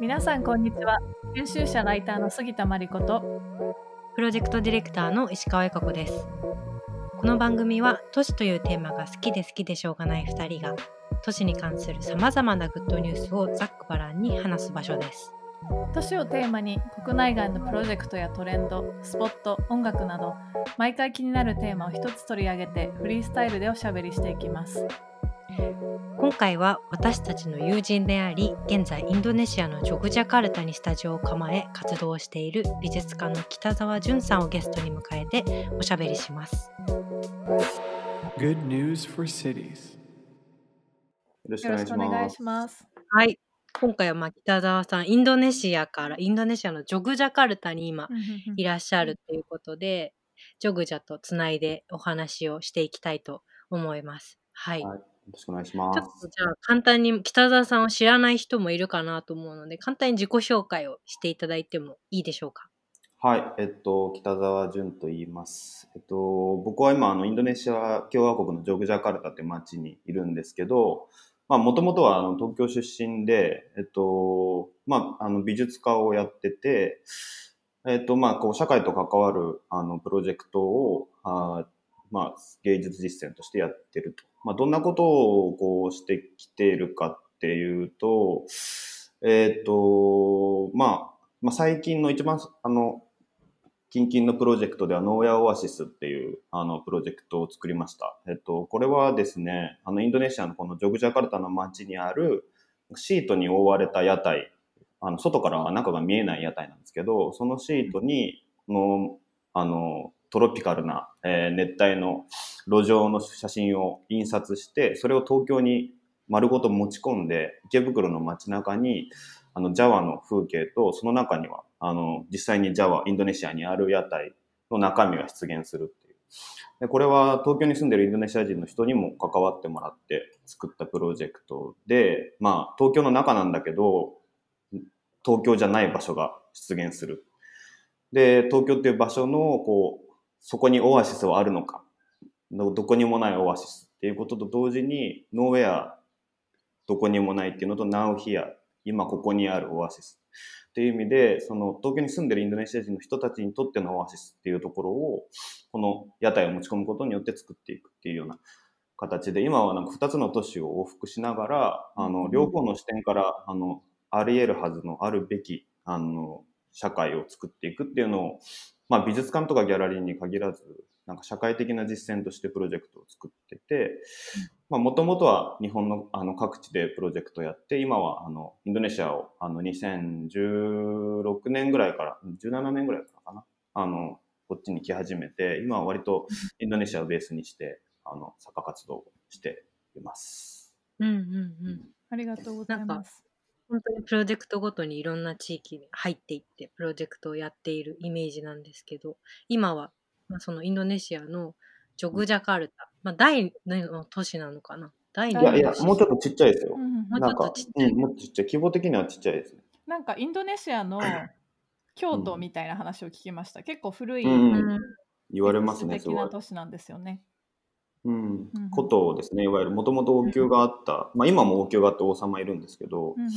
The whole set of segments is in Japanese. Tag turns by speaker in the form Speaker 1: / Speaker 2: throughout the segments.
Speaker 1: 皆さんこんにちは。編集者ライターの杉田真理子と
Speaker 2: プロジェクトディレクターの石川恵子子です。この番組は都市というテーマが好きで好きでしょうがない2人が都市に関するさまざまなグッドニュースをざっくばらんに話す場所です。
Speaker 1: 都市をテーマに国内外のプロジェクトやトレンドスポット音楽など毎回気になるテーマを一つ取り上げてフリースタイルでおしゃべりしていきます
Speaker 2: 今回は私たちの友人であり現在インドネシアのジョグジャカルタにスタジオを構え活動をしている美術家の北澤淳さんをゲストに迎えておしゃべりします。
Speaker 3: Good news for cities.
Speaker 4: よろしく
Speaker 1: よろ
Speaker 4: お願いします。
Speaker 1: しくお願いします
Speaker 2: はい今回はまあ北澤さんインドネシアからインドネシアのジョグジャカルタに今いらっしゃるということでジョグジャとつないでお話をしていきたいと思います。はい、
Speaker 4: はい、よろしくお願いしま
Speaker 2: ちょっと
Speaker 4: す。
Speaker 2: じゃあ簡単に北澤さんを知らない人もいるかなと思うので簡単に自己紹介をしていただいてもいいでしょうか？
Speaker 4: はい、えっと、北澤淳と言います。えっと、僕は今、あの、インドネシア共和国のジョグジャカルタって町にいるんですけど、まあ、もともとは、あの、東京出身で、えっと、まあ、あの、美術家をやってて、えっと、まあ、こう、社会と関わる、あの、プロジェクトを、あまあ、芸術実践としてやってると。まあ、どんなことを、こう、してきているかっていうと、えっと、まあ、まあ、最近の一番、あの、近々のプロジェクトでは、ノーヤオアシスっていう、あの、プロジェクトを作りました。えっと、これはですね、あの、インドネシアのこのジョグジャカルタの街にある、シートに覆われた屋台、あの、外からは中が見えない屋台なんですけど、そのシートに、の、あの、トロピカルな、えー熱帯の路上の写真を印刷して、それを東京に丸ごと持ち込んで、池袋の街中に、あの、ジャワの風景と、その中には、あの、実際にジャワ、インドネシアにある屋台の中身が出現するっていう。で、これは東京に住んでるインドネシア人の人にも関わってもらって作ったプロジェクトで、まあ、東京の中なんだけど、東京じゃない場所が出現する。で、東京っていう場所の、こう、そこにオアシスはあるのか、どどこにもないオアシスっていうことと同時に、ノーウェア、どこにもないっていうのと、Now Here、今ここにあるオアシス。っていう意味で、その東京に住んでるインドネシア人の人たちにとってのオアシスっていうところを、この屋台を持ち込むことによって作っていくっていうような形で、今はなんか2つの都市を往復しながら、あの、両方の視点から、あの、あり得るはずのあるべき、あの、社会を作っていくっていうのを、まあ美術館とかギャラリーに限らず、なんか社会的な実践としてプロジェクトを作ってて、まあもともとは日本のあの各地でプロジェクトやって、今はあのインドネシアをあの2016年ぐらいから、17年ぐらいからかな、あの、こっちに来始めて、今は割とインドネシアをベースにして、あの、作家活動をしています。
Speaker 2: うんうんうん。
Speaker 1: ありがとうございます
Speaker 2: 本当にプロジェクトごとにいろんな地域に入っていってプロジェクトをやっているイメージなんですけど今は、まあ、そのインドネシアのジョグジャカルタ、まあ、第2の都市なのかな。第2
Speaker 4: いやいやもうちょっとちっちゃいですよ。
Speaker 1: うん。うんうん。
Speaker 2: もうちょっと
Speaker 4: なんか
Speaker 2: ちっちゃい。
Speaker 4: うん、もっとちっちゃい。規模的にはちっちゃいですね。
Speaker 1: なんかインドネシアの京都みたいな話を聞きました。結構古い
Speaker 4: うん
Speaker 2: うん。
Speaker 4: 言われますね、すご。
Speaker 1: ない。都市なんですよね。
Speaker 4: うん。
Speaker 1: うんうん。
Speaker 4: 古都ですね、いわゆる、もともと王宮があった、まあ今も王宮があって王様いるんですけど。
Speaker 1: うん、うんうん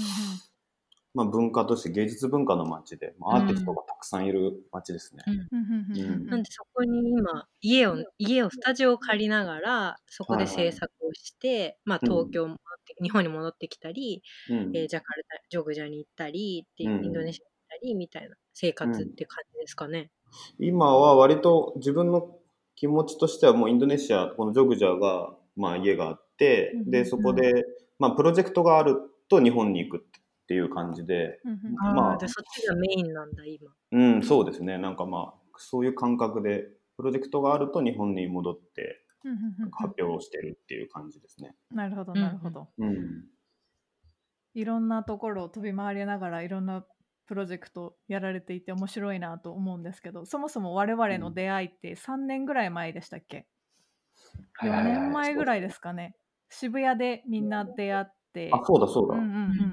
Speaker 4: まあ文化都市、芸術文化の街で、まあ、アーティストがたくさんいる街ですね。
Speaker 2: うん。
Speaker 1: うんうんうんうん。
Speaker 2: なんでそこに今家を家をスタジオを借りながらそこで制作をして、まあ、
Speaker 4: うん。
Speaker 2: 東京戻って、日本に戻ってきたり、
Speaker 4: うん。
Speaker 2: えージャカルタジョグジャに行ったりっていう、
Speaker 4: うん。
Speaker 2: インドネシアに行ったりみたいな生活って感じですかね。
Speaker 4: 今は割と自分の気持ちとしてはもうインドネシア、このジョグジャが、まあ家があって、
Speaker 1: うん。
Speaker 4: で、そこで、まあプロジェクトがあると日本に行くっていう感じで、
Speaker 1: うんうん
Speaker 4: まあ。
Speaker 2: でそっちがメインなんだ今。
Speaker 4: うん、そうですね。なんかまあ、そういう感覚で、プロジェクトがあると日本に戻って
Speaker 1: うんうんうんうん。
Speaker 4: 発表をしてるっていう感じですね。
Speaker 1: なるほど
Speaker 2: うんうん。
Speaker 1: なるほど、
Speaker 4: うん。
Speaker 1: いろんなところを飛び回りながらいろんなプロジェクトやられていて面白いなと思うんですけどそもそも我々の出会いって3年ぐらい前でしたっけ、
Speaker 4: はいはいはい
Speaker 1: 4年前ぐらいですかね。渋谷でみんな出会って。
Speaker 4: あ、そうだそうだ。
Speaker 1: うんうんうん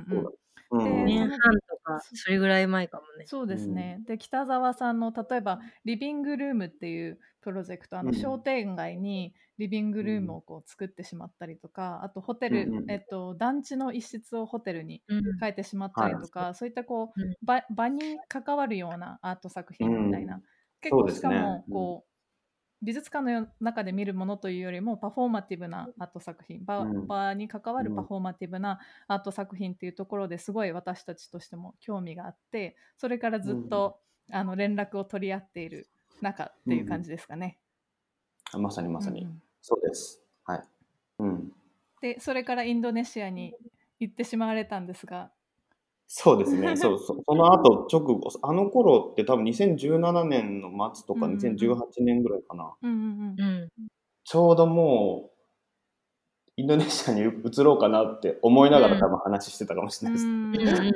Speaker 1: うん
Speaker 4: そうだ。うん。
Speaker 1: で
Speaker 2: 2年半とか、
Speaker 1: そ
Speaker 2: それぐらい前かもね。
Speaker 1: そうですね。で、北沢さんの例えばリビングルームっていうプロジェクト、あの
Speaker 4: うん。
Speaker 1: 商店街にリビングルームをこう作ってしまったりとか、あとホテル、
Speaker 4: うんうん。
Speaker 1: えっと、団地の一室をホテルに
Speaker 2: うん。
Speaker 1: 変えてしまったりとか、そういったこう、
Speaker 2: うん。
Speaker 1: 場場に関わるようなアート作品みたいな、
Speaker 4: うん。
Speaker 1: 結構しかも
Speaker 4: うん。
Speaker 1: こう、美術館の中で見るものというよりもパフォーマティブなアート作品場,、
Speaker 4: うん
Speaker 1: 場に関わる
Speaker 4: うん
Speaker 1: パフォーマティブなアート作品っていうところですごい私たちとしても興味があってそれからずっと、あの連絡を取り合っている中っていう感じですかね。
Speaker 4: まさにまさに。
Speaker 1: うんうん
Speaker 4: そうです。はい。うん。
Speaker 1: でそれからインドネシアに行ってしまわれたんですが、
Speaker 4: そうですね。そうそ その後直後、あの頃って多分2017年の末とか
Speaker 1: うんうんうん
Speaker 4: 2018年ぐらいかな。
Speaker 1: うんうんうん
Speaker 2: うん。
Speaker 4: ちょうどもう、インドネシアに移ろうかなって思いながら多分話してたかもしれないです。
Speaker 1: うん
Speaker 2: うんうん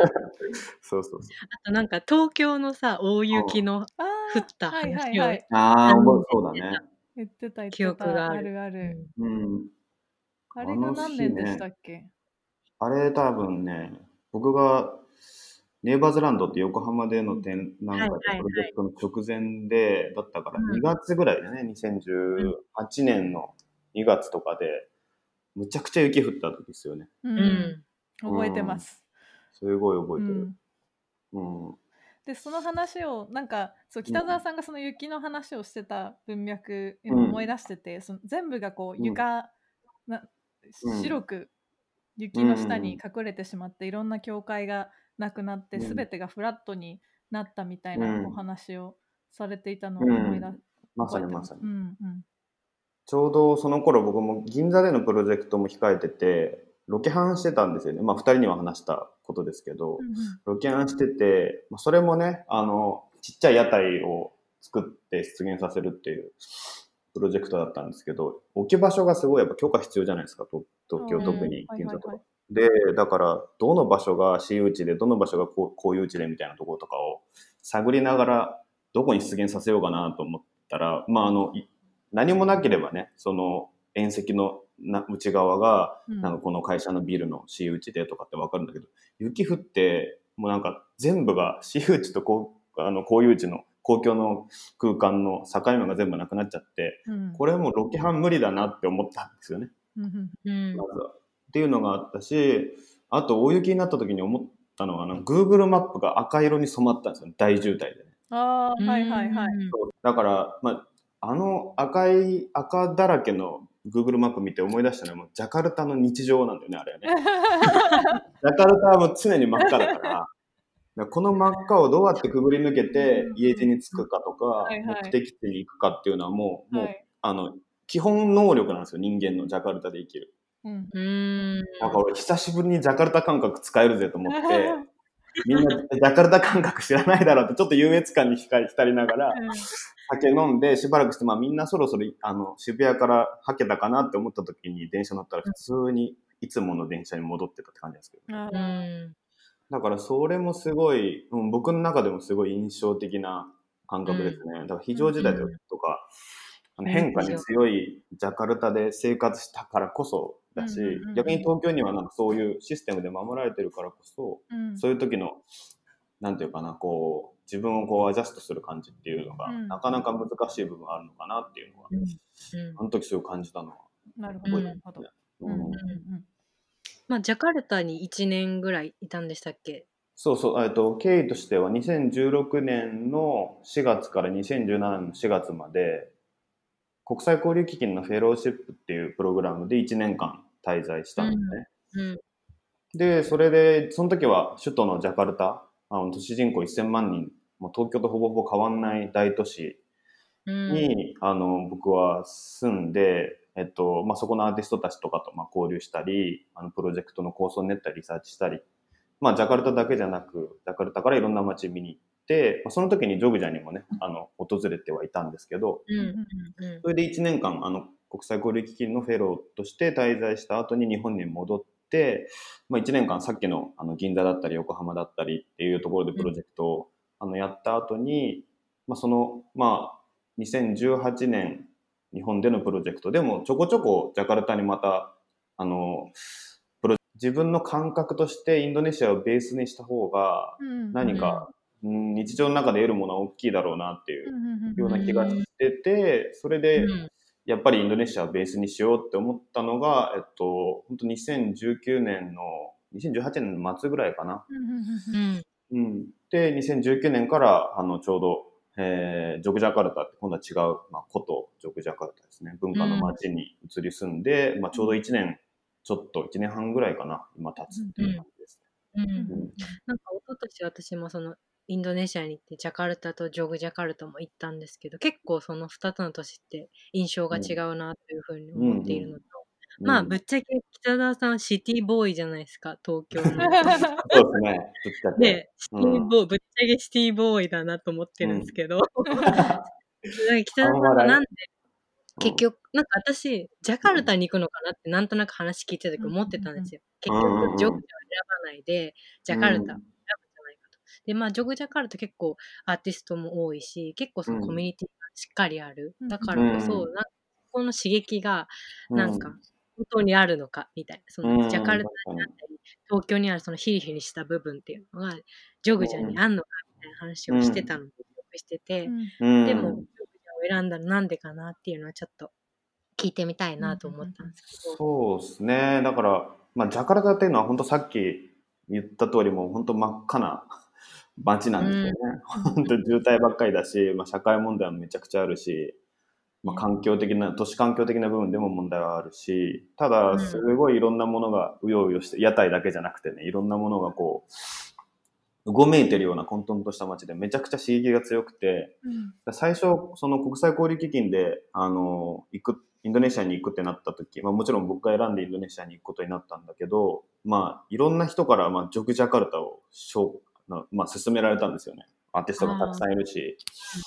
Speaker 4: そうそうそう。
Speaker 2: あとなんか東京のさ、大雪の
Speaker 1: あ
Speaker 2: 降った
Speaker 1: ーはいはい
Speaker 2: 話を
Speaker 1: はい
Speaker 4: ああ、そうだね。
Speaker 1: 言ってた言ってた
Speaker 2: 記憶がある。
Speaker 1: るある、
Speaker 4: うん。
Speaker 1: あれが何年でしたっけ、
Speaker 4: あれ多分ね、僕がネイバーズランドって横浜での展覧会プロジェクトの直前で、だったから
Speaker 2: うん。
Speaker 4: 2月ぐらいだね、2018年の2月とかで、むちゃくちゃ雪降った時ですよね。
Speaker 1: う
Speaker 2: うん。ん。
Speaker 1: 覚えてます。
Speaker 4: すごい覚えてる。
Speaker 1: うん。
Speaker 4: うん。
Speaker 1: でその話をなんかそう北澤さんがその雪の話をしてた文脈思い出してて、その全部がこう
Speaker 4: うん。
Speaker 1: 床、な
Speaker 4: うん。
Speaker 1: 白く雪の下に隠れてしまって、いろんな境界がなくなって、
Speaker 4: うん。
Speaker 1: 全てがフラットになったみたいな
Speaker 4: うん。
Speaker 1: お話をされていたのを思い出、
Speaker 4: まさ
Speaker 1: 覚えてま
Speaker 4: にますさに。
Speaker 1: う。んうん。
Speaker 4: ちょうどその頃僕も銀座でのプロジェクトも控えてて、ロケハンしてたんですよね。まあ二人には話したことですけど、
Speaker 1: うんうん。
Speaker 4: ロケハンしてて、まあそれもね、あの、ちっちゃい屋台を作って出現させるっていうプロジェクトだったんですけど、置き場所がすごいやっぱ許可必要じゃないですか、と東京
Speaker 1: うん
Speaker 4: 特に
Speaker 1: はい
Speaker 4: 銀座とか。
Speaker 1: はいはい。
Speaker 4: で、だから、どの場所が私有地で、どの場所がこうこういう地でみたいなところとかを探りながら、どこに出現させようかなと思ったら、まあ、あの、い何もなければね、その、縁石のな内側が、
Speaker 1: うん
Speaker 4: なんかこの会社のビルの私有地でとかってわかるんだけど、雪降って、もうなんか全部が私有地とこうあの公有地の公共の空間の境目が全部なくなっちゃって、
Speaker 1: うん
Speaker 4: これはもうロケハン無理だなって思ったんですよね。
Speaker 1: うんうん
Speaker 2: うん
Speaker 4: まずは。っていうのがあったし、あと大雪になった時に思ったのは、あの Google マップが赤色に染まったんですよ、大渋滞でね。
Speaker 1: ああはいはいはい。
Speaker 2: うん
Speaker 4: だから、まあ、あの赤い、赤だらけの Google マップ見て思い出したのは、もうジャカルタの日常なんだよね、あれはね。ジャカルタはもう常に真っ赤だから、この真っ赤をどうやってくぐり抜けて家路に着くかとか目的地に行くかっていうのはもう、もう
Speaker 1: はい
Speaker 4: あの、基本能力なんですよ、人間のジャカルタで生きる。
Speaker 1: うん。
Speaker 2: うん。
Speaker 4: なんか俺久しぶりにジャカルタ感覚使えるぜと思って、みんなジャカルタ感覚知らないだろうってちょっと優越感に浸りながら酒飲んでしばらくして、まあみんなそろそろあの渋谷からはけたかなって思った時に電車乗ったら普通にいつもの電車に戻ってたって感じですけど、
Speaker 1: あ
Speaker 2: う
Speaker 1: ー
Speaker 2: ん。
Speaker 4: だからそれもすごい、うん、僕の中でもすごい印象的な感覚ですね。だから非常事態とか、あの変化に強いジャカルタで生活したからこそだし、逆に東京にはなんかそういうシステムで守られてるからこそ、
Speaker 1: うん。
Speaker 4: そういう時の、なんていうかな、こう、自分をこうアジャストする感じっていうのが、
Speaker 1: うん。
Speaker 4: なかなか難しい部分あるのかなっていうのが、
Speaker 2: うん。
Speaker 4: あの時すごい感じたのは。
Speaker 1: なるほど
Speaker 2: うん
Speaker 1: なるほど。
Speaker 4: うん。
Speaker 1: うんうん
Speaker 2: まあ、ジャカルタに1年ぐらいいたんでしたっけ？
Speaker 4: そうそう、えっと、経緯としては2016年の4月から2017年の4月まで、国際交流基金のフェローシップっていうプログラムで1年間滞在したんですね。
Speaker 2: うん。
Speaker 4: で、それで、その時は首都のジャカルタ、あの都市人口1000万人、もう東京とほぼほぼ変わんない大都市
Speaker 2: うん。
Speaker 4: に、あの僕は住んで、えっとまあ、そこのアーティストたちとかとまあ交流したりあのプロジェクトの構想を練ったりリサーチしたり、まあ、ジャカルタだけじゃなくジャカルタからいろんな街見に行っその時にジョグジャにもねあの訪れてはいたんですけど。それで1年間あの国際交流基金のフェローとして滞在した後に日本に戻って、まあ、1年間さっきのあの銀座だったり横浜だったりっていうところでプロジェクトを、あのやった後に、まあ、そのまあ2018年日本でのプロジェクトでもちょこちょこジャカルタにまたあのプロ自分の感覚としてインドネシアをベースにした方が
Speaker 1: うん
Speaker 4: 何か、うん日常の中で得るものは大きいだろうなっていう
Speaker 1: うんうんうん
Speaker 4: ような気がしてて、それで
Speaker 2: うん
Speaker 4: やっぱりインドネシアをベースにしようって思ったのが、えっと、本当2019年の、2018年の末ぐらいかな。
Speaker 1: うんうんうん
Speaker 2: うん
Speaker 4: うん。で、2019年から、あの、ちょうど、えージョグジャカルタって今度は違う、まあ、古都ジョグジャカルタですね。文化の街に移り住んで、まあ、ちょうど1年、ちょっと1年半ぐらいかな、今経つっていう感じです
Speaker 2: うん
Speaker 4: ね。
Speaker 2: なんか一昨年私もそのインドネシアに行ってジャカルタとジョグジャカルタも行ったんですけど結構その2つの都市って印象が違うなというふうに思っているのと、
Speaker 4: うん。
Speaker 2: まあぶっちゃけ北澤さんはシティボーイじゃないですか東京の。
Speaker 4: そうですね。ぶっちゃけ。
Speaker 2: で、シティボーイ、ぶっちゃけシティボーイだなと思ってるんですけど、北澤さんがなんで、結局、なんか私、ジャカルタに行くのかなってなんとなく話聞いてた時思ってたんですよ。結
Speaker 4: うん。うん。うん。
Speaker 2: 局、ジョグジャを選ばないで、ジャカルタで、まあ、ジョグジャカルタ結構アーティストも多いし、結構そのコミュニティがしっかりある。
Speaker 1: うん
Speaker 2: だからこそ、
Speaker 4: うん。
Speaker 2: なんかこの刺激が、
Speaker 4: うん。
Speaker 2: なんか、本当にあるのかみたいな。そ
Speaker 4: うん
Speaker 2: のジャカルタにあったり、東京にあるそのヒリヒリした部分っていうのが、ジョグジャにあんのかみたいな話をしてたのをしてて、
Speaker 4: うん。
Speaker 2: でも、ジョグジャを選んだらなんでかなっていうのはちょっと聞いてみたいなと思ったんですけど。
Speaker 4: そうですね。だから、まあ、ジャカルタっていうのは本当さっき言った通りもう本当真っ赤な街なんですよね。本当渋滞ばっかりだし、まあ、社会問題もめちゃくちゃあるし、まあ、環境的な、都市環境的な部分でも問題はあるし、た
Speaker 2: う
Speaker 4: だ、
Speaker 2: ん。
Speaker 4: すごいいろんなものがうようよして、屋台だけじゃなくてね、いろんなものがこう、うごめいてるような混沌とした街でめちゃくちゃ刺激が強くて、最初、その国際交流基金で、あの、行く、インドネシアに行くってなった時、まあもちろん僕が選んでインドネシアに行くことになったんだけど、まあいろんな人から、まあジョグジャカルタをしょうなまあ勧められたんですよね。アーティストがたくさんいるし。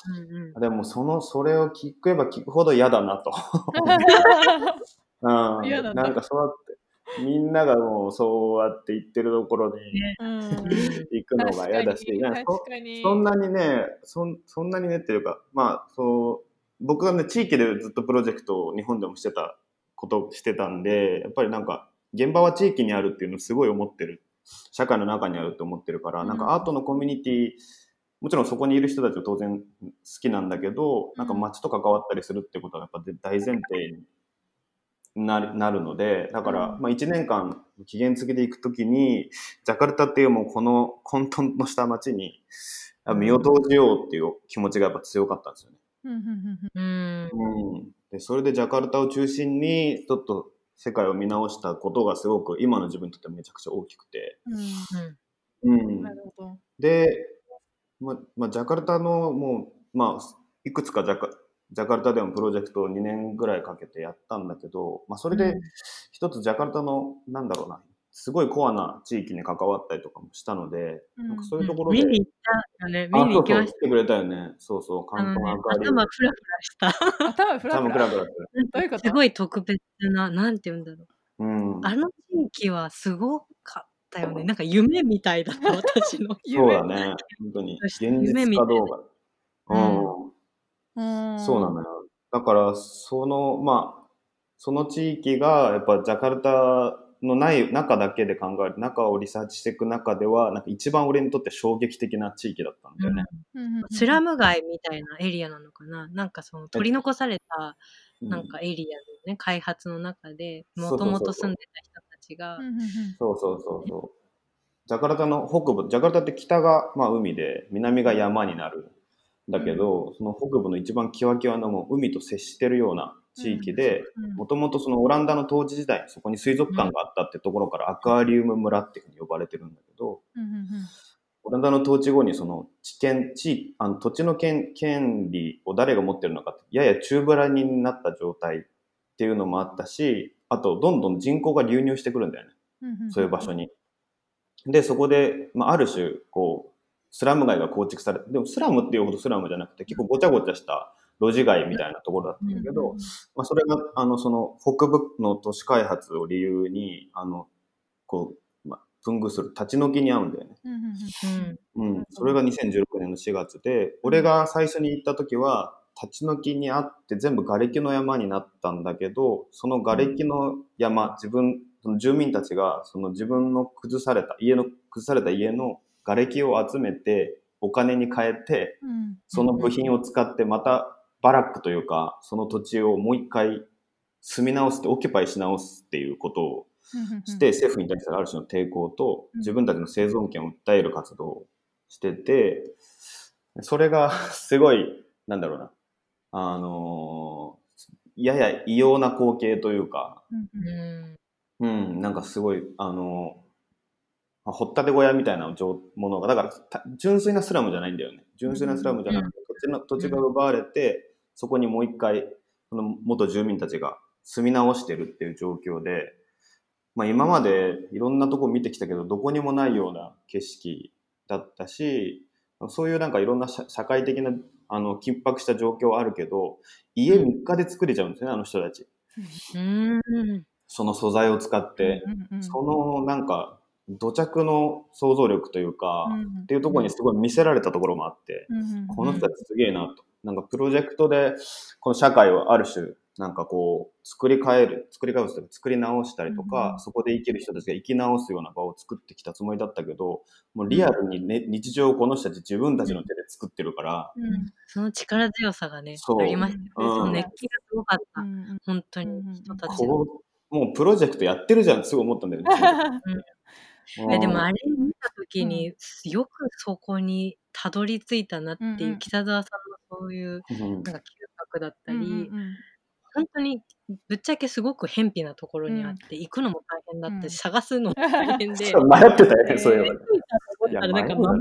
Speaker 2: うんうん
Speaker 4: でもその、それを聞けば聞くほど嫌だなと。う
Speaker 1: なんだ
Speaker 4: なんかそうやって、みんながもうそうやって言ってるところに
Speaker 1: うん
Speaker 4: 行くのが嫌だし、なんかそそんなにね、そんそんなにねっていうか、まあ、そう、僕がね、地域でずっとプロジェクトを日本でもしてたことしてたんで、やっぱりなんか、現場は地域にあるっていうのをすごい思ってる。社会の中にあるって思ってるから、
Speaker 1: うん。
Speaker 4: なんかアートのコミュニティ、もちろんそこにいる人たちは当然好きなんだけど、なんか街と関わったりするってことはやっぱ大前提になるなるので、だから、
Speaker 1: うん。
Speaker 4: まあ1年間期限付きで行くときに、ジャカルタっていうもうこの混沌とした街にあ身を投じようっていう気持ちがやっぱ強かったんですよね。
Speaker 1: うん、
Speaker 4: でそれでジャカルタを中心にちょっと世界を見直したことがすごく今の自分にとってはめちゃくちゃ大きくて。
Speaker 1: うん
Speaker 4: うん
Speaker 1: なるほど。
Speaker 4: で、ままあ、ジャカルタのもう、まあ、いくつかジャカジャカルタでもプロジェクトを2年ぐらいかけてやったんだけど、まあ、それで一つジャカルタのなんだろうなすごいコアな地域に関わったりとかもしたので、
Speaker 1: うん
Speaker 4: なんかそういうところで、
Speaker 2: 見に行ったよね。見
Speaker 4: あ
Speaker 2: に行きました。
Speaker 4: そうそう来てくれたよねそうそう関東明かり
Speaker 2: 頭フラフラした。
Speaker 1: 頭フラフラ。どういうこと
Speaker 2: すごい特別な、なんて言うんだろう。
Speaker 4: うん
Speaker 2: あの地域はすごかったよね。なんか夢みたいだった、私の。
Speaker 4: そうだね。本当に。現実かどうか。
Speaker 2: うん
Speaker 4: うん。
Speaker 1: うん
Speaker 4: そうなのよ。だから、その、まあ、その地域が、やっぱジャカルタのない中だけで考える、中をリサーチしていく中では、なんか一番俺にとって衝撃的な地域だったんだよね。
Speaker 1: うん。うんうん
Speaker 2: スラム街みたいなエリアなのかな？なんかその取り残されたなんかエリアのね、開発の中で、もともと住んでた人たちが。
Speaker 1: うん、うんうん。
Speaker 4: そうそうそうそう。ジャカルタの北部、ジャカルタって北が、まあ、海で、南が山になるんだけど、その北部の一番キワキワのもう海と接してるような地域で、
Speaker 1: うん
Speaker 4: もともとそのオランダの統治時代、そこに水族館があったってところからアクアリウム村っていうふうに呼ばれてるんだけど、オランダの統治後にその地権、地、あの土地の権権利を誰が持ってるのかって、やや中ぶらになった状態っていうのもあったし、あとどんどん人口が流入してくるんだよね。そういう場所に。で、そこで、まあ、ある種、こう、スラム街が構築されて、でもスラムっていうほどスラムじゃなくて、結構ごちゃごちゃした路地街みたいなところだったんだけど、まあ、それが、あの、その、北部の都市開発を理由に、あの、こう、まあ、分具する立ち退きに合うんだよね。
Speaker 1: うん。
Speaker 4: それが2016年の4月で、俺が最初に行った時は、立ち退きにあって全部瓦礫の山になったんだけど、その瓦礫の山、自分その住民たちがその自分の崩された家の崩された家の瓦礫を集めてお金に変えて
Speaker 1: うん。
Speaker 4: その部品を使ってまたバラックというかその土地をもう一回住み直すってオキュパイし直すっていうことをして政府に対するある種の抵抗と
Speaker 1: うん。
Speaker 4: 自分たちの生存権を訴える活動をしててそれが すごいなんだろうな。あのやや異様な光景というか。
Speaker 1: うん
Speaker 4: なんかすごい、あの、まあ掘ったて小屋みたいな状ものが、だからた純粋なスラムじゃないんだよね。純粋なスラムじゃなくて、土地の土地が奪われて、そこにもう一回、その元住民たちが住み直してるっていう状況で、まあ今までいろんなとこ見てきたけど、どこにもないような景色だったし、そういうなんかいろんな社社会的な、あの、緊迫した状況はあるけど、家3日で作れちゃうんですよね、あの人たち。
Speaker 2: うん
Speaker 4: その素材を使って。そのなんか土着の想像力というか、
Speaker 1: うん
Speaker 4: っていうところにすごい見せられたところもあって、この人たちすげえなと。なんかプロジェクトでこの社会をある種なんかこう作り変える、作り変えるというか作り直したりとか、
Speaker 1: うん
Speaker 4: そこで生きる人たちが生き直すような場を作ってきたつもりだったけど、もうリアルに、ね、日常をこの人たち自分たちの手で作ってるから、
Speaker 1: うん
Speaker 2: その力強さがね
Speaker 4: そう
Speaker 2: ありましたよね。
Speaker 4: うん
Speaker 2: その熱気がすごかった。
Speaker 1: うんうん
Speaker 2: 本当に人たちの。
Speaker 4: もうプロジェクトやってるじゃんすごい思ったんだよね。
Speaker 2: えでもあ
Speaker 4: れ、
Speaker 2: れ見た時に、よくそこにたどり着いたなっていう、
Speaker 1: うん。うん
Speaker 2: 北沢さんのそういう
Speaker 4: うん
Speaker 2: なんか嗅覚だったり、
Speaker 1: うんうん。
Speaker 2: 本当にぶっちゃけすごく偏僻なところにあって、行くのも大変だったし、
Speaker 1: うん。
Speaker 2: 探すのも大変で。
Speaker 4: 迷ってたよね、そういえ
Speaker 2: なんかの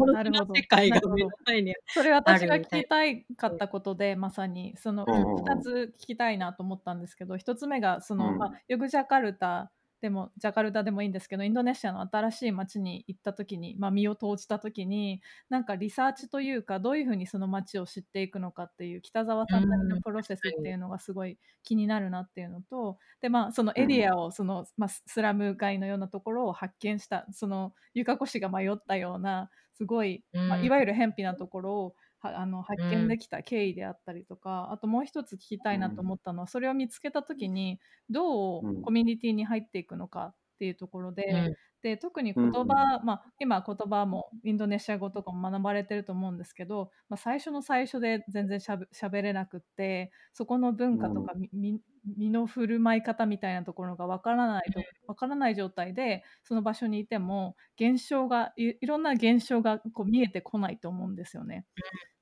Speaker 2: 世界が目の前に
Speaker 1: それ私が聞きたいかったことでまさにその
Speaker 4: うんうんうん。
Speaker 1: 2つ聞きたいなと思ったんですけど1つ目がその、
Speaker 4: うん。
Speaker 1: まあ、ヨグジャカルタでもジャカルタでもいいんですけどインドネシアの新しい街に行った時に、まあ、身を投じた時になんかリサーチというかどういうふうにその街を知っていくのかっていう北沢さんなりのプロセスっていうのがすごい気になるなっていうのとで、まあ、そのエリアをその、まあ、スラム街のようなところを発見したそのゆかこ氏が迷ったようなすごい、まあ、
Speaker 2: うん。
Speaker 1: いわゆる偏僻なところをはあの発見できた経緯であったりとか、あともう一つ聞きたいなと思ったのは、それを見つけた時にど
Speaker 4: うん。
Speaker 1: うコミュニティに入っていくのかっていうところで,、
Speaker 2: うん。
Speaker 1: で特に言葉、まあ、今言葉もインドネシア語とかも学ばれてると思うんですけど、まあ、最初の最初で全然しゃべれなくってそこの文化とかみみ身の振る舞い方みたいなところがわからないとわからない状態でその場所にいても現象がいいろんな現象がこう見えてこないと思うんですよね。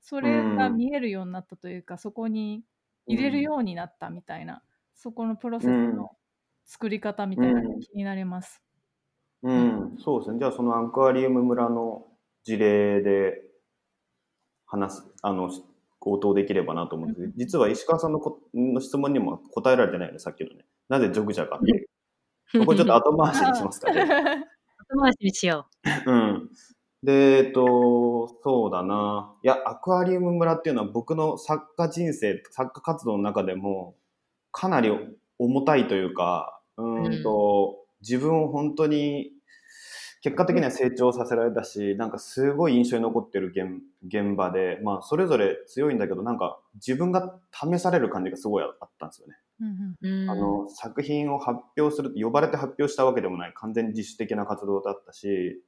Speaker 1: それが
Speaker 4: うん。
Speaker 1: 見えるようになったというか、そこに入れるようになったみたいな、そこのプロセス
Speaker 4: うん。
Speaker 1: の作り方みたいなの
Speaker 4: うん。
Speaker 1: が気になります。
Speaker 4: うん、そうですね。じゃあそのアクアリウム村の事例で話す、あの、応答できればなと思うんですけど、実は石川さんのこの質問にも答えられてないよね、さっきのね。なぜジョグジャかっていう。そこちょっと後回しにしますかね。
Speaker 2: 後回しにしよ
Speaker 4: うん。で、えっと、そうだな。いや、アクアリウム村っていうのは僕の作家人生、作家活動の中でも、かなり重たいというか、うーんと、自分を本当に、結果的には成長させられたし、なんかすごい印象に残ってる現現場で、まあ、それぞれ強いんだけど、なんか自分が試される感じがすごいあったんですよね。
Speaker 1: うんうん
Speaker 2: う。うん
Speaker 4: あの作品を発表する呼ばれて発表したわけでもない完全に自主的な活動だったし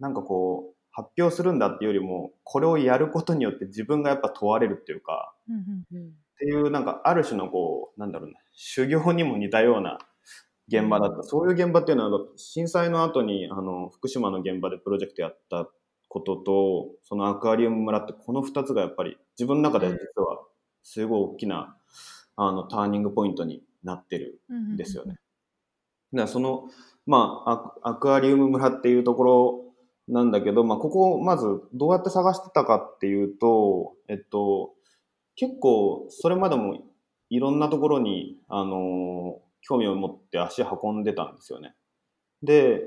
Speaker 4: なんかこう発表するんだっていうよりもこれをやることによって自分がやっぱ問われるっていうか
Speaker 1: うんうん
Speaker 2: うん
Speaker 4: っていうなんかある種のこうなんだろうな修行にも似たような現場だったそういう現場っていうのは震災の後にあの福島の現場でプロジェクトやったこととそのアクアリウム村ってこの2つがやっぱり自分の中では実はすごい大きなあのターニングポイントになってる
Speaker 1: うんうん
Speaker 4: ですよね。だからその、まあ、アクアクアリウム村っていうところなんだけど、まあ、ここをまずどうやって探してたかっていうと、えっと、結構それまでもいろんなところに、あの、興味を持って足運んでたんですよね。で、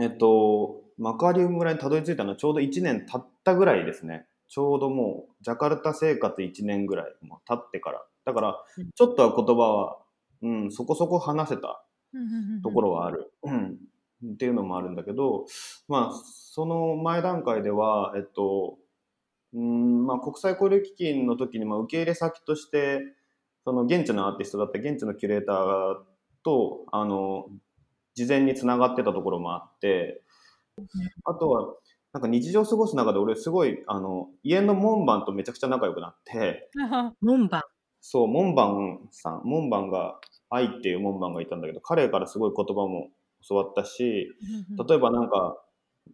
Speaker 4: えっと、マカリウム村にたどり着いたのはちょうど1年経ったぐらいですね。ちょうどもう、ジャカルタ生活1年ぐらいもう経ってから。だから、ちょっとは言葉は、うん、そこそこ話せたところはある。うん。っていうのもあるんだけど、まあ、その前段階では、えっと、うん、まあ、国際交流基金の時に、まあ、受け入れ先として、その現地のアーティストだった現地のキュレーターと、あの、事前に繋がってたところもあって、あとは、なんか日常過ごす中で俺すごい、あの、家の門番とめちゃくちゃ仲良くなって、
Speaker 2: 門番。
Speaker 4: そう、門番さん、門番が、愛っていう門番がいたんだけど、彼からすごい言葉も教わったし、例えばなんか、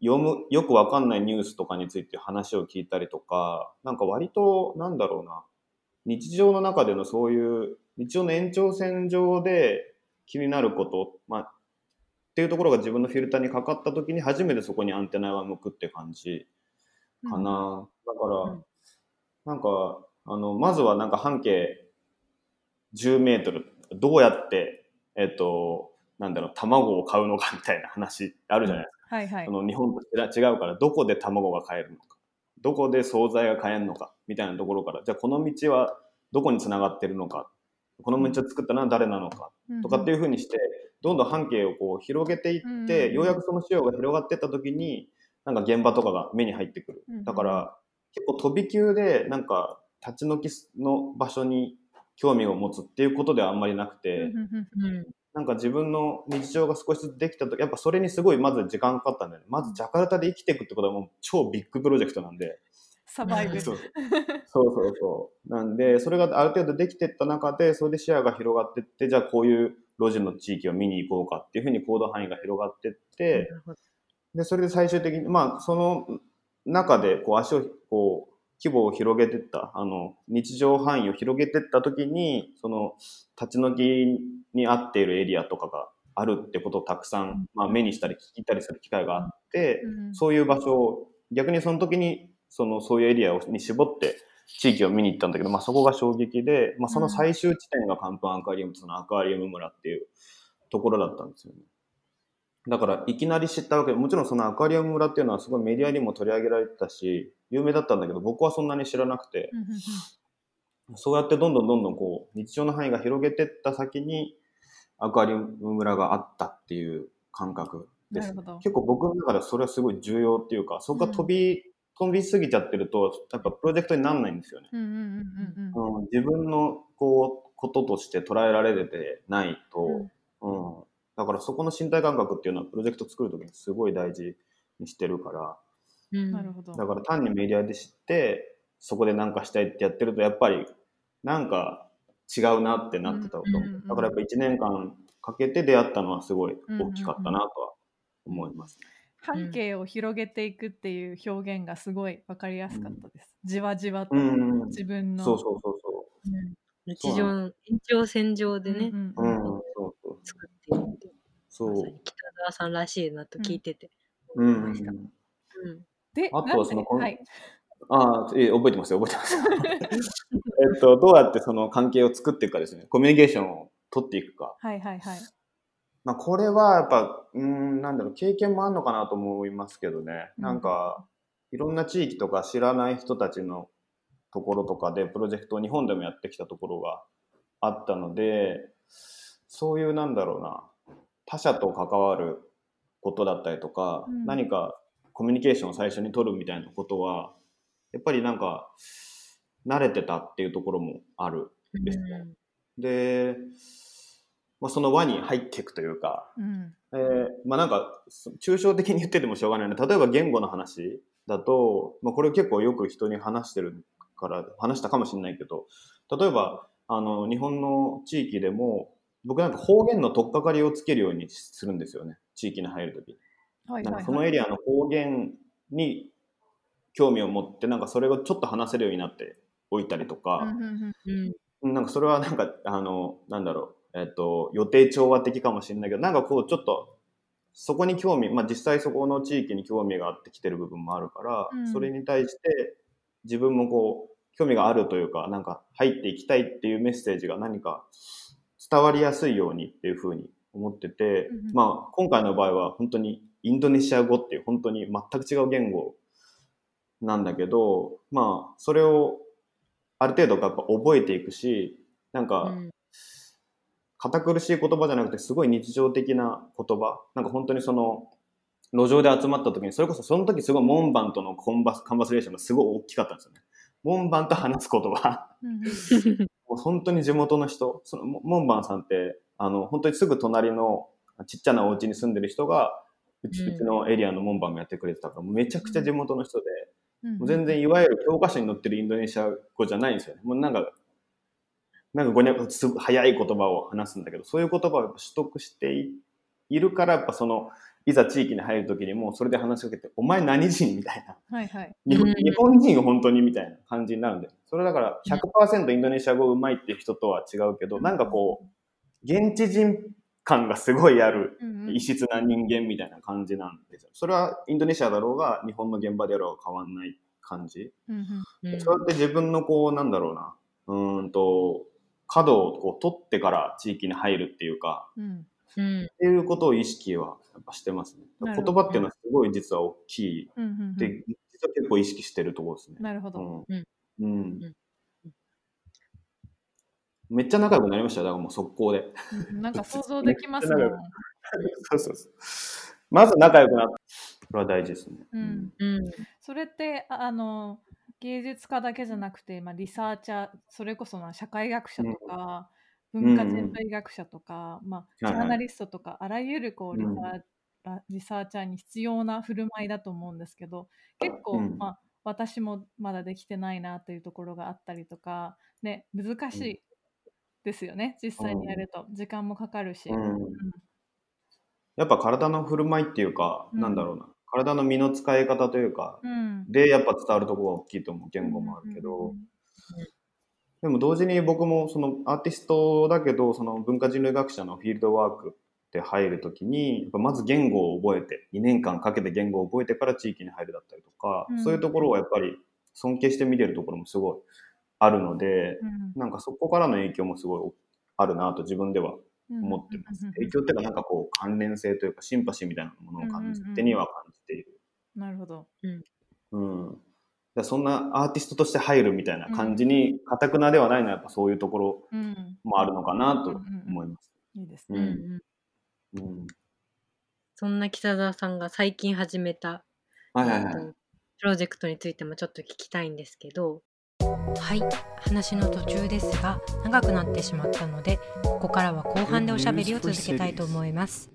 Speaker 4: 読む、よくわかんないニュースとかについて話を聞いたりとか、なんか割と、なんだろうな、日常の中でのそういう、日常の延長線上で気になること、まあ、っていうところが自分のフィルターにかかった時に初めてそこにアンテナが向くって感じかな。だから、
Speaker 2: うん
Speaker 4: なんか、あの、まずはなんか半径10メートル、どうやって、えっと、なんだろう、卵を買うのかみたいな話あるじゃないですか。
Speaker 1: はいはい
Speaker 4: そ。の日本と違うから、どこで卵が買えるのか、どこで惣菜が買えるのか、みたいなところから、じゃあこの道はどこにつながってるのか、この道を作ったのは誰なのか、とかっていうふうにして、どんどん半径をこう広げていって、
Speaker 1: うん
Speaker 4: ようやくその資料が広がっていった時に、なんか現場とかが目に入ってくる。だから、結構飛び級で、なんか立ち退きの場所に興味を持つっていうことではあんまりなくて、
Speaker 2: うん。
Speaker 4: なんか自分の日常が少しずつできたとき、やっぱそれにすごいまず時間かかったんだよね。まずジャカルタで生きていくってことはもう超ビッグプロジェクトなんで。
Speaker 1: サバイブ。
Speaker 4: そうそうそう。なんで、それがある程度できていった中で、それで視野が広がっていって、じゃあこういう路地の地域を見に行こうかっていうふうに行動範囲が広がっていって、で、それで最終的に、まあ、その中で、こう、足を、こう、規模を広げていった、あの、日常範囲を広げていったときに、その、立ち退きに合っているエリアとかがあるってことをたくさん、まあ、目にしたり聞いたりする機会があって、
Speaker 1: うん。
Speaker 4: そういう場所を、逆にその時に、その、そういうエリアをに絞って、地域を見に行ったんだけど、まあ、そこが衝撃で、まあ、その最終地点がカンプアクアリウム、そのアクアリウム村っていうところだったんですよね。だから、いきなり知ったわけで、もちろんそのアクアリウム村っていうのはすごいメディアにも取り上げられてたし、有名だったんだけど、僕はそんなに知らなくて、そうやってどんどんどんどんこう、日常の範囲が広げてった先に、アクアリウム村があったっていう感覚です、
Speaker 1: なるほど。
Speaker 4: 結構僕の中ではそれはすごい重要っていうか、そこが飛び、飛びすぎちゃってると、やっぱプロジェクトにならないんですよね。
Speaker 1: うんうんうんうん
Speaker 4: うん、自分のこう、こととして捉えられてないと、うん、だからそこの身体感覚っていうのはプロジェクト作るときにすごい大事にしてるから、
Speaker 2: うん。
Speaker 1: なるほど。
Speaker 4: だから単にメディアで知って、そこで何かしたいってやってると、やっぱりなんか違うなってなってたと思う。
Speaker 1: うんうんうん
Speaker 4: だからやっぱ1年間かけて出会ったのはすごい大きかったなとは思います。
Speaker 1: 半径を広げていくっていう表現がすごいわかりやすかったです。じわじわと
Speaker 4: うんうんうん。
Speaker 1: 自分の。
Speaker 4: そうそうそうそ
Speaker 2: 日常の延長線上でね、
Speaker 1: うん
Speaker 4: う。うん、そうそう。
Speaker 2: 作っているって
Speaker 4: そう
Speaker 2: 北沢さんらしいなと聞いてて。
Speaker 4: うんうんうん
Speaker 2: 思いました。うん
Speaker 1: で、
Speaker 4: あとはその
Speaker 1: はい。
Speaker 4: ああ、ええ覚えてますよ、覚えてますよ。えっと、どうやってその関係を作っていくかですね。コミュニケーションを取っていくか。
Speaker 1: はいはいはい。
Speaker 4: まあ、これはやっぱ、うーん、なんだろう、経験もあるのかなと思いますけどね。なんか、いろんな地域とか知らない人たちのところとかで、プロジェクトを日本でもやってきたところがあったので、そういうなんだろうな、他者と関わることだったりとか、
Speaker 1: うん
Speaker 4: 何かコミュニケーションを最初に取るみたいなことは、やっぱりなんか、慣れてたっていうところもあるんですね。で、まあ、その輪に入っていくというか、
Speaker 1: うん。
Speaker 4: えーまあなんか、そ抽象的に言っててもしょうがないので、例えば言語の話だと、まあこれ結構よく人に話してるから、話したかもしれないけど、例えば、あの、日本の地域でも、僕なんか方言の取っかかりをつけるようにするんですよね。地域に入るとき。
Speaker 1: はいはいはい。
Speaker 4: そのエリアの方言に興味を持って、なんかそれをちょっと話せるようになっておいたりとか、
Speaker 1: うん
Speaker 4: なんかそれはなんか、あの、なんだろう、えっと、予定調和的かもしれないけど、なんかこうちょっと、そこに興味、まあ実際そこの地域に興味があってきてる部分もあるから、
Speaker 1: うん。
Speaker 4: それに対して自分もこう、興味があるというか、なんか入っていきたいっていうメッセージが何か伝わりやすいようにっていうふうに思ってて、
Speaker 1: うんうん。
Speaker 4: まあ今回の場合は本当にインドネシア語っていう本当に全く違う言語なんだけど、まあそれをある程度やっぱ覚えていくし、なんか、
Speaker 2: うん。
Speaker 4: 堅苦しい言葉じゃなくてすごい日常的な言葉。なんか本当にその路上で集まった時にそれこそその時すごい門番とのコンバスカンバスレーションがすごい大きかったんですよね。門番と話す言葉。もう本当に地元の人そのも門番さんってあの本当にすぐ隣のちっちゃなお家に住んでる人が、うち,、のエリアの門番もやってくれてたから、めちゃくちゃ地元の人で、
Speaker 1: うん
Speaker 4: もう全然いわゆる教科書に載ってるインドネシア語じゃないんですよね。もうなんか、なんかごにゃ早い言葉を話すんだけど、そういう言葉を取得していいるから、やっぱその、いざ地域に入るときにもうそれで話しかけて、お前何人みたいな。
Speaker 1: はいはい。
Speaker 4: 日本
Speaker 2: うん
Speaker 4: 日本人本当にみたいな感じになるんで。それだから100%インドネシア語うまいっていう人とは違うけど、なんかこう、現地人感がすごいある異質な人間みたいな感じなんですよ。それはインドネシアだろうが、日本の現場であろうが変わんない感じ。そうやって自分のこう、なんだろうな、うーんと、角をこう取ってから地域に入るっていうか、
Speaker 1: うん
Speaker 2: うん
Speaker 4: っていうことを意識はやっぱしてますね。言葉っていうのはすごい実は大きい。
Speaker 1: うんうんうん
Speaker 4: で、実は結構意識してるところですね。
Speaker 1: なるほど。
Speaker 4: うん。うん
Speaker 2: うん
Speaker 4: めっちゃ仲良くなりましたよ。だからもう速攻で。
Speaker 1: うんなんか想像できますもん。
Speaker 4: そうそうそう。まず仲良くなった。これは大事ですね。
Speaker 1: うん
Speaker 2: うん
Speaker 1: それってああの芸術家だけじゃなくて、まあ、リサーチャーそれこそまあ社会学者とか、文化人類学者とか、まあ、
Speaker 4: はいはい
Speaker 1: ジャーナリストとか、あらゆるこうリサ
Speaker 4: うん
Speaker 1: ー、あリサーチャーに必要な振る舞いだと思うんですけど結構、
Speaker 4: うん
Speaker 1: まあ、私もまだできてないなというところがあったりとか、ね、難しいですよね、実際にやると。時間もかかるし。
Speaker 4: うん。やっぱ体の振る舞いっていうか、
Speaker 1: うん。
Speaker 4: なんだろうな。体の身の使い方というか、
Speaker 1: うん。
Speaker 4: で、やっぱ伝わるところが大きいと思う言語もあるけど、でも同時に僕もそのアーティストだけど、その文化人類学者のフィールドワークって入るときに、やっぱまず言語を覚えて、2年間かけて言語を覚えてから地域に入るだったりとか、
Speaker 1: うん。
Speaker 4: そういうところはやっぱり尊敬して見てるところもすごいあるので、
Speaker 1: うん
Speaker 4: なんかそこからの影響もすごいあるなと自分では
Speaker 1: うん
Speaker 4: 思ってます。
Speaker 1: うん
Speaker 4: 影響っていうかなんかこう関連性というかシンパシーみたいなものを感じ
Speaker 1: うんうんうん
Speaker 4: 手には感じている。
Speaker 1: なるほど。
Speaker 4: うん。だからそんなアーティストとして入るみたいな感じに、かたくなではないのはやっぱそういうところ
Speaker 1: うん、
Speaker 4: もあるのかなと思います。
Speaker 1: いいです
Speaker 4: う
Speaker 1: ね。
Speaker 2: うんうん
Speaker 4: ん。うん。
Speaker 2: そんな北澤さんが最近始めた、
Speaker 4: はいはいはい。
Speaker 2: プロジェクトについてもちょっと聞きたいんですけどはい。話の途中ですが長くなってしまったのでここからは後半でおしゃべりを続けたいと思います。